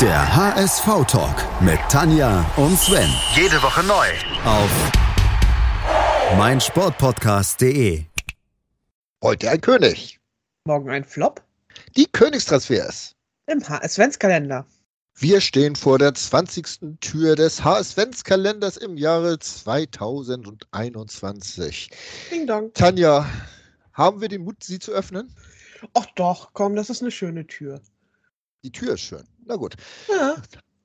Der HSV-Talk mit Tanja und Sven. Jede Woche neu. Auf meinsportpodcast.de. Heute ein König. Morgen ein Flop Die Königstransfers. im HS-Kalender. Wir stehen vor der 20. Tür des HS-Kalenders im Jahre 2021. Ding dong. Tanja, haben wir den Mut, sie zu öffnen? Ach doch, komm, das ist eine schöne Tür. Die Tür ist schön. Na gut. Ja.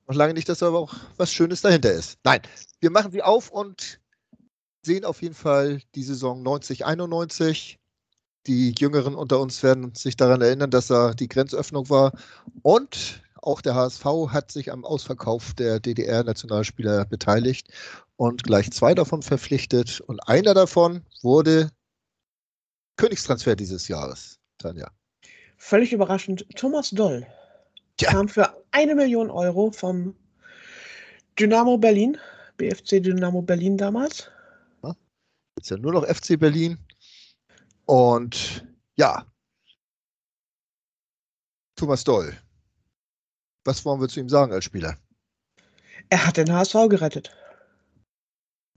Noch lange nicht, dass aber auch was Schönes dahinter ist. Nein, wir machen sie auf und sehen auf jeden Fall die Saison 90-91. Die Jüngeren unter uns werden sich daran erinnern, dass da die Grenzöffnung war. Und auch der HSV hat sich am Ausverkauf der DDR-Nationalspieler beteiligt und gleich zwei davon verpflichtet. Und einer davon wurde Königstransfer dieses Jahres, Tanja. Völlig überraschend, Thomas Doll Tja. kam für eine Million Euro vom Dynamo Berlin, BFC Dynamo Berlin damals. Ist ja nur noch FC Berlin. Und ja, Thomas Doll. Was wollen wir zu ihm sagen als Spieler? Er hat den HSV gerettet.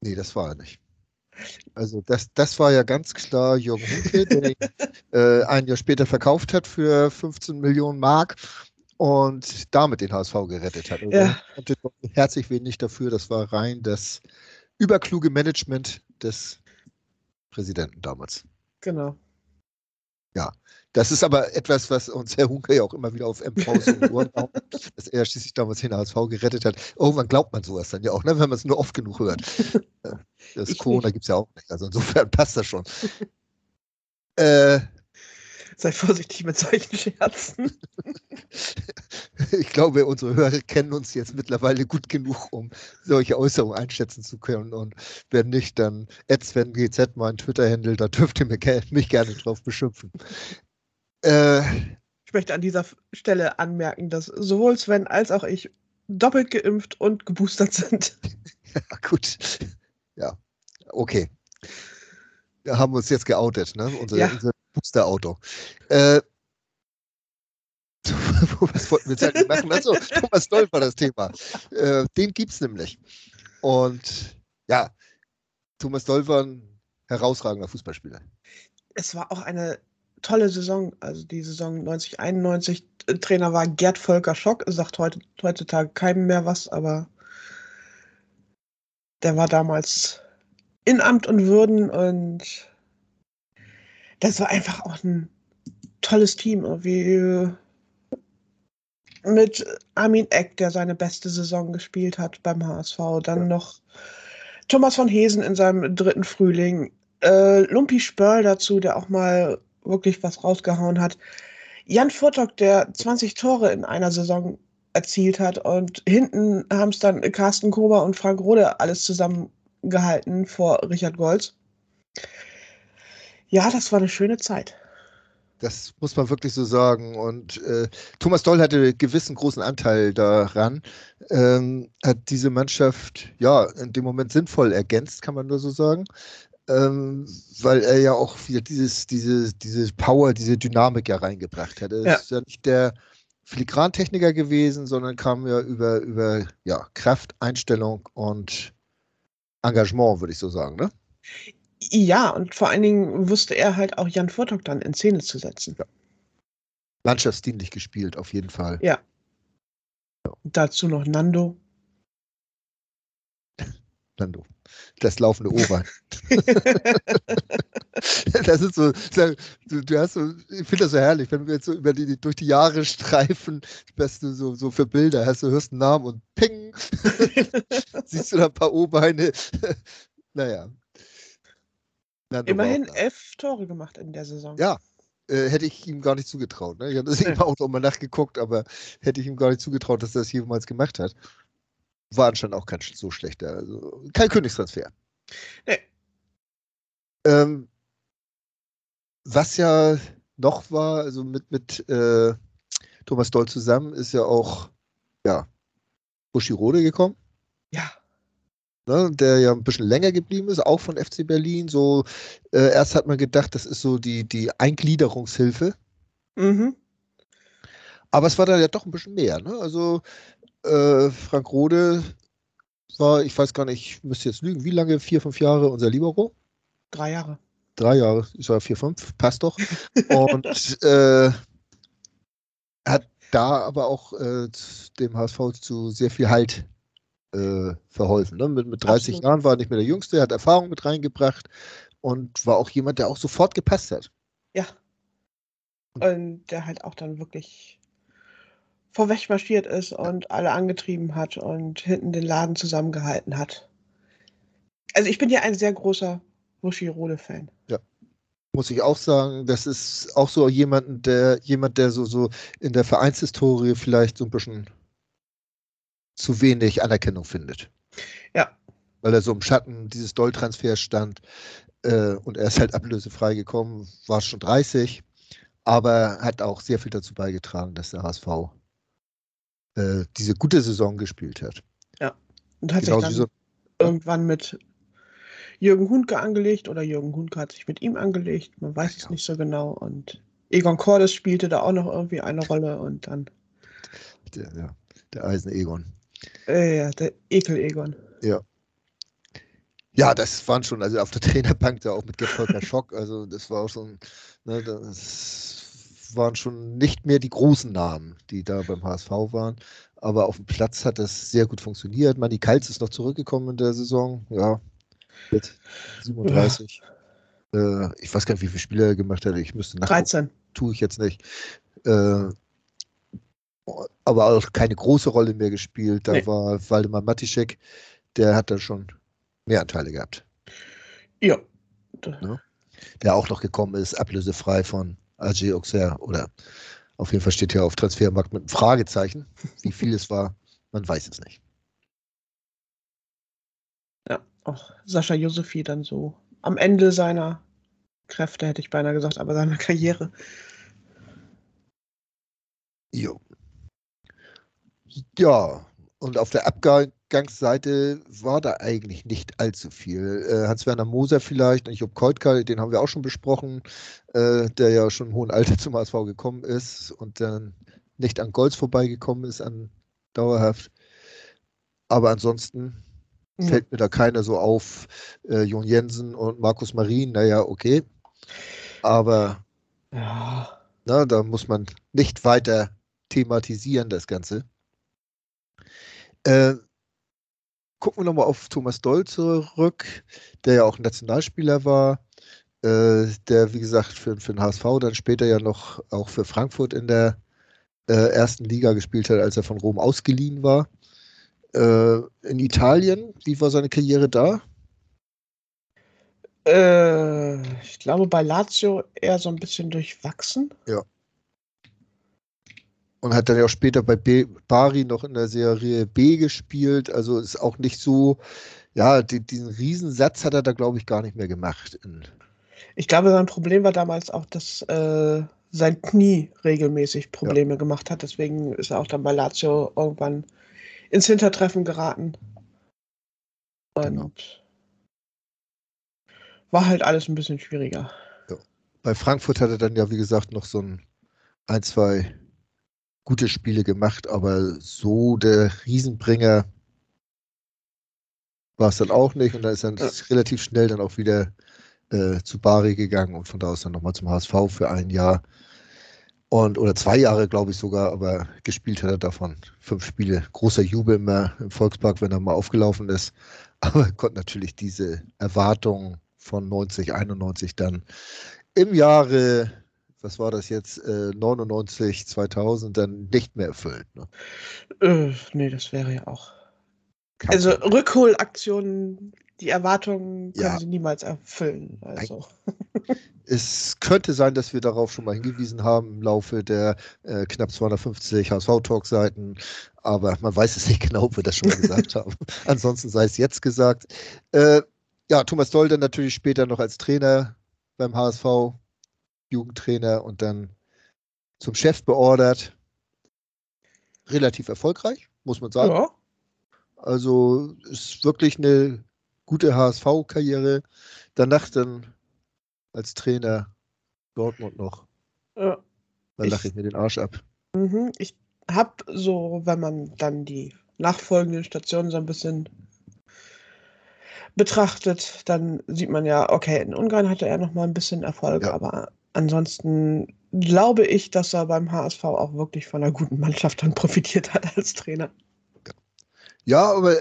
Nee, das war er nicht. Also das, das war ja ganz klar Jürgen Hunke, der ihn äh, ein Jahr später verkauft hat für 15 Millionen Mark und damit den HSV gerettet hat. Also Ja. er konnte doch herzlich wenig dafür. Das war rein das überkluge Management des Präsidenten damals. Genau. Das ist aber etwas, was uns Herr Hunke ja auch immer wieder auf MV so in die Ohren haut, dass er schließlich damals den HSV gerettet hat. Irgendwann glaubt man sowas dann ja auch, ne, wenn man es nur oft genug hört. Ja, Das Ich Corona gibt es ja auch nicht. Also insofern passt das schon. äh, Sei vorsichtig mit solchen Scherzen. ich glaube, unsere Hörer kennen uns jetzt mittlerweile gut genug, um solche Äußerungen einschätzen zu können. Und wenn nicht, dann GZ mein Twitter-Handle, da dürft ihr mich, ge- mich gerne drauf beschimpfen. Äh, Ich möchte an dieser Stelle anmerken, dass sowohl Sven als auch ich doppelt geimpft und geboostert sind. Ja, gut. Ja, okay. Wir haben uns jetzt geoutet, ne? Unser, Ja. unser Booster-Auto. Äh, was wollten wir jetzt eigentlich machen? Achso, Thomas Doll war das Thema. Äh, den gibt es nämlich. Und ja, Thomas Doll war ein herausragender Fußballspieler. Es war auch eine tolle Saison, also die Saison 90-91. Äh, Trainer war Gerd Volker Schock, sagt heute, heutzutage keinem mehr was, aber der war damals in Amt und Würden und das war einfach auch ein tolles Team. Irgendwie mit Armin Eck, der seine beste Saison gespielt hat beim HSV. Dann noch Thomas von Hesen in seinem dritten Frühling. Äh, Lumpi Spörl dazu, der auch mal wirklich was rausgehauen hat. Jan Furtok, der 20 Tore in einer Saison erzielt hat. Und hinten haben es dann Carsten Kober und Frank Rode alles zusammengehalten vor Richard Golz. Ja, das war eine schöne Zeit. Das muss man wirklich so sagen. Und äh, Thomas Doll hatte gewissen großen Anteil daran, ähm, hat diese Mannschaft ja in dem Moment sinnvoll ergänzt, kann man nur so sagen. Ähm, weil er ja auch wieder dieses, diese, diese Power, diese Dynamik ja reingebracht hat. Er Ja. ist ja nicht der Filigrantechniker gewesen, sondern kam ja über, über ja, Kraft, Einstellung und Engagement, würde ich so sagen. Ne? Ja, und vor allen Dingen wusste er halt auch Jan Furtok dann in Szene zu setzen. Landschaftsdienlich gespielt, auf jeden Fall. Und dazu noch Nando. Nando. Das laufende Ober. das ist so, du, du hast so, ich finde das so herrlich, wenn wir jetzt so über die, durch die Jahre streifen, was du so, so für Bilder hast, du hörst einen Namen und ping, siehst du da ein paar O-Beine. naja. Immerhin elf Tore gemacht in der Saison. Ja. Äh, hätte ich ihm gar nicht zugetraut. Ne? Ich habe das eben auch nochmal nachgeguckt, aber hätte ich ihm gar nicht zugetraut, dass er das jemals gemacht hat. War anscheinend auch kein so schlechter. Also kein Königstransfer. Nee. Ähm, was ja noch war, also mit, mit äh, Thomas Doll zusammen, ist ja auch ja, Buschirode gekommen. Ja. Ne, der ja ein bisschen länger geblieben ist, auch von FC Berlin. So, äh, erst hat man gedacht, das ist so die, die Eingliederungshilfe. Mhm. Aber es war dann ja doch ein bisschen mehr. Ne? Also äh, Frank Rode war, ich weiß gar nicht, ich müsste jetzt lügen, wie lange? Vier, fünf Jahre unser Libero? Drei Jahre. Drei Jahre, ich war vier, fünf, passt doch. Und äh, hat da aber auch äh, dem HSV zu sehr viel Halt äh, verholfen. Ne? Mit, mit 30 Absolut. Jahren war er nicht mehr der Jüngste, hat Erfahrung mit reingebracht und war auch jemand, der auch sofort gepasst hat. Ja. Und der halt auch dann wirklich vorweg marschiert ist und alle angetrieben hat und hinten den Laden zusammengehalten hat. Also ich bin ja ein sehr großer Buschi-Rode-Fan. Ja. Muss ich auch sagen, das ist auch so jemand, der jemand, der so, so in der Vereinshistorie vielleicht so ein bisschen zu wenig Anerkennung findet. Ja. Weil er so im Schatten dieses Doll-Transfers stand äh, und er ist halt ablösefrei gekommen, war schon 30, aber hat auch sehr viel dazu beigetragen, dass der HSV äh, diese gute Saison gespielt hat. Ja, und hat genau sich dann so, irgendwann mit Jürgen Hundke angelegt oder Jürgen Hundke hat sich mit ihm angelegt, man weiß ja. es nicht so genau und Egon Cordes spielte da auch noch irgendwie eine Rolle und dann. Der, ja, der Eisen-Egon. Äh, ja, der Ekel-Egon. Ja. Ja, das waren schon, also auf der Trainerbank da auch mit Gerd Schock, also das war auch schon, ne, das waren schon nicht mehr die großen Namen, die da beim HSV waren. Aber auf dem Platz hat das sehr gut funktioniert. Manni Kalz ist noch zurückgekommen in der Saison. Ja, mit 37. Ja. Äh, ich weiß gar nicht, wie viele Spiele er gemacht hat. Ich müsste nach. 13. Tue ich jetzt nicht. Äh, aber auch keine große Rolle mehr gespielt. Da nee. war Waldemar Matischek, der hat da schon mehr Anteile gehabt. Ja. ja. Der auch noch gekommen ist, ablösefrei von AG Auxerre oder auf jeden Fall steht hier auf Transfermarkt mit einem Fragezeichen. Wie viel es war, man weiß es nicht. Ja, auch Sascha Josefi dann so am Ende seiner Kräfte, hätte ich beinahe gesagt, aber seiner Karriere. Jo. Ja, und auf der Abgangsseite war da eigentlich nicht allzu viel. Äh, Hans-Werner Moser vielleicht und Job Keutka, den haben wir auch schon besprochen, äh, der ja schon im hohen Alter zum HSV gekommen ist und dann nicht an Golds vorbeigekommen ist, an dauerhaft. Aber ansonsten mhm. fällt mir da keiner so auf. Äh, Jon Jensen und Markus Marin, naja, okay. Aber ja. na, da muss man nicht weiter thematisieren, das Ganze. Äh, gucken wir nochmal auf Thomas Doll zurück, der ja auch Nationalspieler war, äh, der, wie gesagt, für, für den HSV dann später ja noch auch für Frankfurt in der äh, ersten Liga gespielt hat, als er von Rom ausgeliehen war. Äh, in Italien, wie war seine Karriere da? Äh, ich glaube bei Lazio eher so ein bisschen durchwachsen. Ja und hat dann ja auch später bei B Bari noch in der Serie B gespielt. Also ist auch nicht so, ja, die, diesen Riesensatz hat er da, glaube ich, gar nicht mehr gemacht. Ich glaube, sein Problem war damals auch, dass äh, sein Knie regelmäßig Probleme ja. gemacht hat. Deswegen ist er auch dann bei Lazio irgendwann ins Hintertreffen geraten. Und genau. war halt alles ein bisschen schwieriger. Ja. Bei Frankfurt hat er dann ja, wie gesagt, noch so ein, ein zwei gute Spiele gemacht, aber so der Riesenbringer war es dann auch nicht. Und da ist dann ja. relativ schnell dann auch wieder äh, zu Bari gegangen und von da aus dann nochmal zum HSV für ein Jahr. Und, oder zwei Jahre, glaube ich sogar, aber gespielt hat er davon fünf Spiele. Großer Jubel immer im Volkspark, wenn er mal aufgelaufen ist. Aber konnte natürlich diese Erwartungen von 90, 91 dann im Jahre was war das jetzt, äh, 99, 2000 dann nicht mehr erfüllt. Ne? Äh, nee, das wäre ja auch. Kein also Rückholaktionen, die Erwartungen können ja. sie niemals erfüllen. Also. Es könnte sein, dass wir darauf schon mal hingewiesen haben im Laufe der äh, knapp 250 HSV-Talk-Seiten, aber man weiß es nicht genau, ob wir das schon mal gesagt haben. Ansonsten sei es jetzt gesagt. Äh, ja, Thomas Doll dann natürlich später noch als Trainer beim HSV Jugendtrainer und dann zum Chef beordert. Relativ erfolgreich, muss man sagen. Ja. Also ist wirklich eine gute HSV-Karriere. Danach dann als Trainer Dortmund noch. Ja. Da lache ich mir den Arsch ab. Mhm. Ich habe so, wenn man dann die nachfolgenden Stationen so ein bisschen betrachtet, dann sieht man ja, okay, in Ungarn hatte er noch mal ein bisschen Erfolg, Ja. aber ansonsten glaube ich, dass er beim HSV auch wirklich von einer guten Mannschaft dann profitiert hat als Trainer. Ja, aber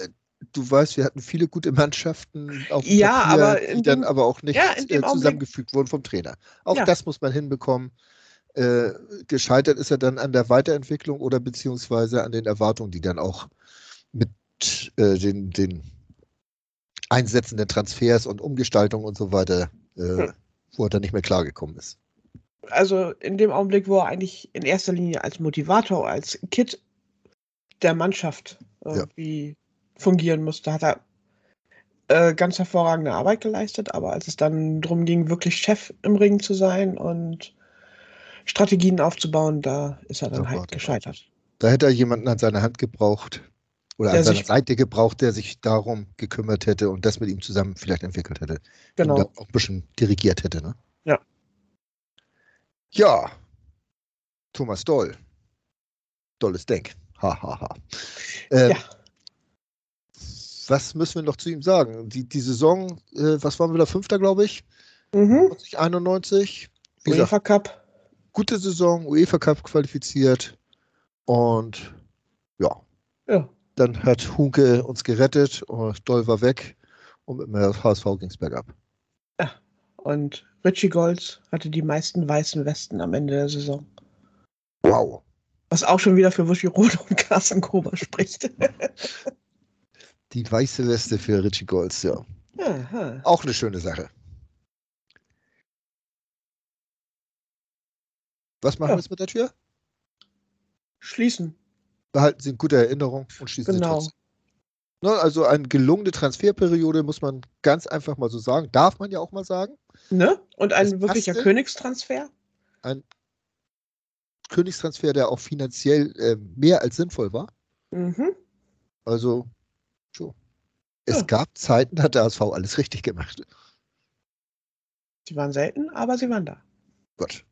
du weißt, wir hatten viele gute Mannschaften auf Ja, Papier, aber die dann dem- aber auch nicht ja, äh, zusammengefügt wurden vom Trainer. Auch Ja. das muss man hinbekommen. Äh, gescheitert ist er dann an der Weiterentwicklung oder beziehungsweise an den Erwartungen, die dann auch mit äh, den, den Einsätzen der Transfers und Umgestaltung und so weiter, äh, Hm. wo er dann nicht mehr klargekommen ist. Also in dem Augenblick, wo er eigentlich in erster Linie als Motivator, als Kit der Mannschaft irgendwie fungieren musste, hat er äh, ganz hervorragende Arbeit geleistet. Aber als es dann darum ging, wirklich Chef im Ring zu sein und Strategien aufzubauen, da ist er dann Da war halt gescheitert. Da hätte er jemanden an seiner Hand gebraucht oder Der an seiner Seite gebraucht, der sich darum gekümmert hätte und das mit ihm zusammen vielleicht entwickelt hätte. Genau. Und auch ein bisschen dirigiert hätte. Ne? Ja. Thomas Doll. Dolles Denk. Ha, ha, ha. Ähm, Ja. Was müssen wir noch zu ihm sagen? Die, die Saison, äh, was waren wir da? Fünfter, glaube ich? Mhm. 91. Wie gesagt, UEFA Cup. gute Saison, UEFA Cup qualifiziert. Und ja, Ja. dann hat Hunke uns gerettet und Doll war weg und mit dem HSV ging es bergab. Und Richie Golds hatte die meisten weißen Westen am Ende der Saison. Wow. Was auch schon wieder für Wushi Rode und Carsten Gruber spricht. Die weiße Weste für Richie Golds, ja. Aha. Auch eine schöne Sache. Was machen Ja. wir jetzt mit der Tür? Schließen. Behalten Sie in guter Erinnerung und schließen Genau. Sie trotzdem. Ne, also eine gelungene Transferperiode, muss man ganz einfach mal so sagen. Darf man ja auch mal sagen. Ne? Und ein Das wirklicher passte. Königstransfer? Ein Königstransfer, der auch finanziell äh, mehr als sinnvoll war. Mhm. Also, so. Es Ja. gab Zeiten, da hat der HSV alles richtig gemacht. Sie waren selten, aber sie waren da. Gut.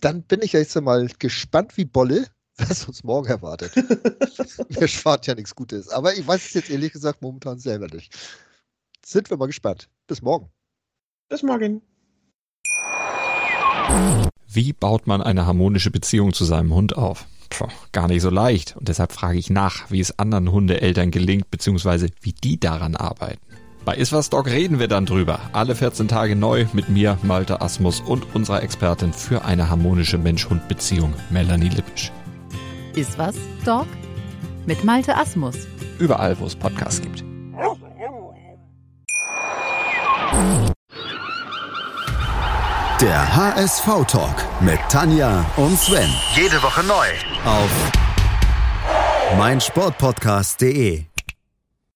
Dann bin ich jetzt mal gespannt wie Bolle, was uns morgen erwartet. Mir spart ja nichts Gutes. Aber ich weiß es jetzt ehrlich gesagt momentan selber nicht. Sind wir mal gespannt. Bis morgen. Bis morgen. Wie baut man eine harmonische Beziehung zu seinem Hund auf? Puh, gar nicht so leicht. Und deshalb frage ich nach, wie es anderen Hundeeltern gelingt, beziehungsweise wie die daran arbeiten. Bei Iswas Dog reden wir dann drüber. Alle 14 Tage neu mit mir, Malte Asmus und unserer Expertin für eine harmonische Mensch-Hund-Beziehung, Melanie Lippisch. Ist was, Dog? Mit Malte Asmus. Überall, wo es Podcasts gibt. Der HSV-Talk mit Tanja und Sven. Jede Woche neu. Auf meinsportpodcast.de.